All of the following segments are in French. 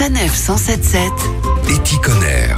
Sanef 177. Éticonner.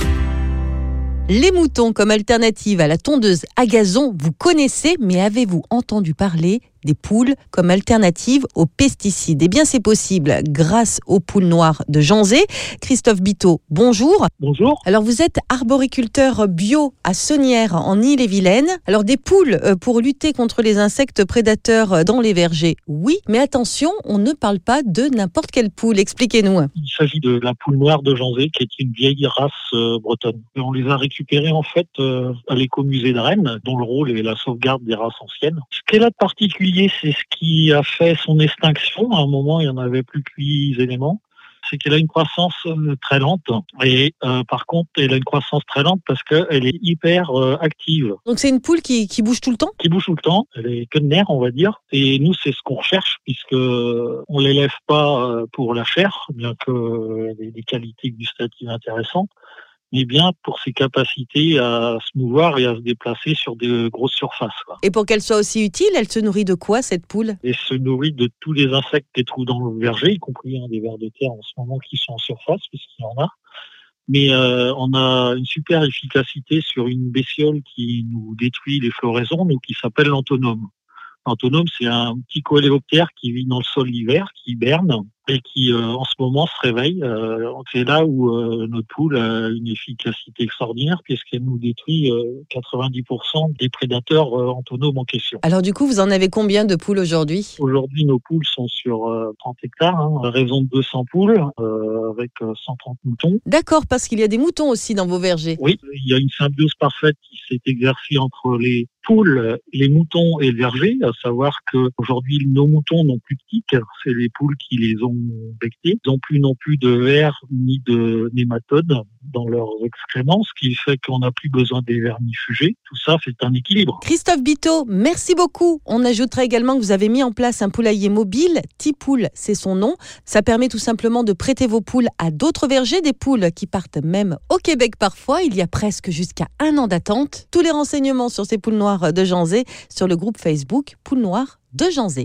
Les moutons comme alternative à la tondeuse à gazon, vous connaissez, mais avez-vous entendu parler des poules comme alternative aux pesticides Eh bien, c'est possible grâce aux poules noires de Janzé. Christophe Biteau, bonjour. Bonjour. Alors, vous êtes arboriculteur bio à Saunière, en Ille-et-Vilaine. Alors, des poules euh, pour lutter contre les insectes prédateurs euh, dans les vergers, oui, mais attention, on ne parle pas de n'importe quelle poule. Expliquez-nous. Il s'agit de la poule noire de Janzé, qui est une vieille race euh, bretonne. Et on les a récupérées en fait euh, à l'écomusée de Rennes, dont le rôle est la sauvegarde des races anciennes. Ce qu'elle a de particulier, c'est ce qui a fait son extinction. À un moment, il n'y en avait plus que huit éléments. C'est qu'elle a une croissance euh, très lente. Et euh, par contre, elle a une croissance très lente parce qu'elle est hyper euh, active. Donc, c'est une poule qui, qui bouge tout le temps? Qui bouge tout le temps. Elle est que de nerfs, on va dire. Et nous, c'est ce qu'on recherche puisque on l'élève pas pour la chair, bien qu'elle ait des qualités gustatives intéressantes, mais bien pour ses capacités à se mouvoir et à se déplacer sur des grosses surfaces. quoi. Et pour qu'elle soit aussi utile, elle se nourrit de quoi cette poule? Et se nourrit de tous les insectes qu'elle trouve dans le verger, y compris hein, des vers de terre en ce moment qui sont en surface, puisqu'il y en a. Mais euh, on a une super efficacité sur une bestiole qui nous détruit les floraisons, donc qui s'appelle l'antonome. L'antonome, c'est un petit coléoptère qui vit dans le sol l'hiver, qui hiberne et qui euh, en ce moment se réveille. Euh, c'est là où euh, notre poule a une efficacité extraordinaire puisqu'elle nous détruit euh, 90% des prédateurs euh, antonomes en question. Alors du coup, vous en avez combien de poules aujourd'hui? Aujourd'hui, nos poules sont sur euh, 30 hectares, hein, à raison de 200 poules, euh, avec euh, 130 moutons. D'accord, parce qu'il y a des moutons aussi dans vos vergers. Oui, il y a une symbiose parfaite qui s'est exercée entre les poules, les moutons et le verger, à savoir que aujourd'hui nos moutons n'ont plus de tiques, c'est les poules qui les ont bectés. Ils n'ont plus non plus de vers ni de nématodes dans leurs excréments, ce qui fait qu'on n'a plus besoin des vermifugés. Tout ça, c'est un équilibre. Christophe Biteau, merci beaucoup. On ajoutera également que vous avez mis en place un poulailler mobile. Tipoule, c'est son nom. Ça permet tout simplement de prêter vos poules à d'autres vergers, des poules qui partent même au Québec parfois. Il y a presque jusqu'à un an d'attente. Tous les renseignements sur ces poules noires de Janzé sur le groupe Facebook Poules Noires de Janzé.